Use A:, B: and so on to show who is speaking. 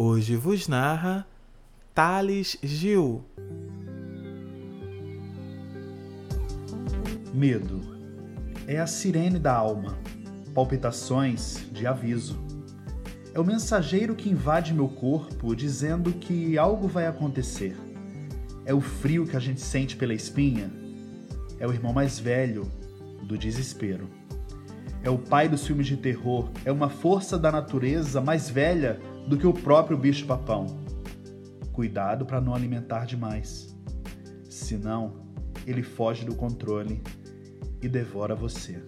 A: Hoje vos narra Thales Gil.
B: Medo é a sirene da alma, palpitações de aviso. É o mensageiro que invade meu corpo dizendo que algo vai acontecer. É o frio que a gente sente pela espinha. É o irmão mais velho do desespero. É o pai dos filmes de terror. É uma força da natureza mais velha do que o próprio bicho-papão. Cuidado para não alimentar demais. Senão, ele foge do controle e devora você.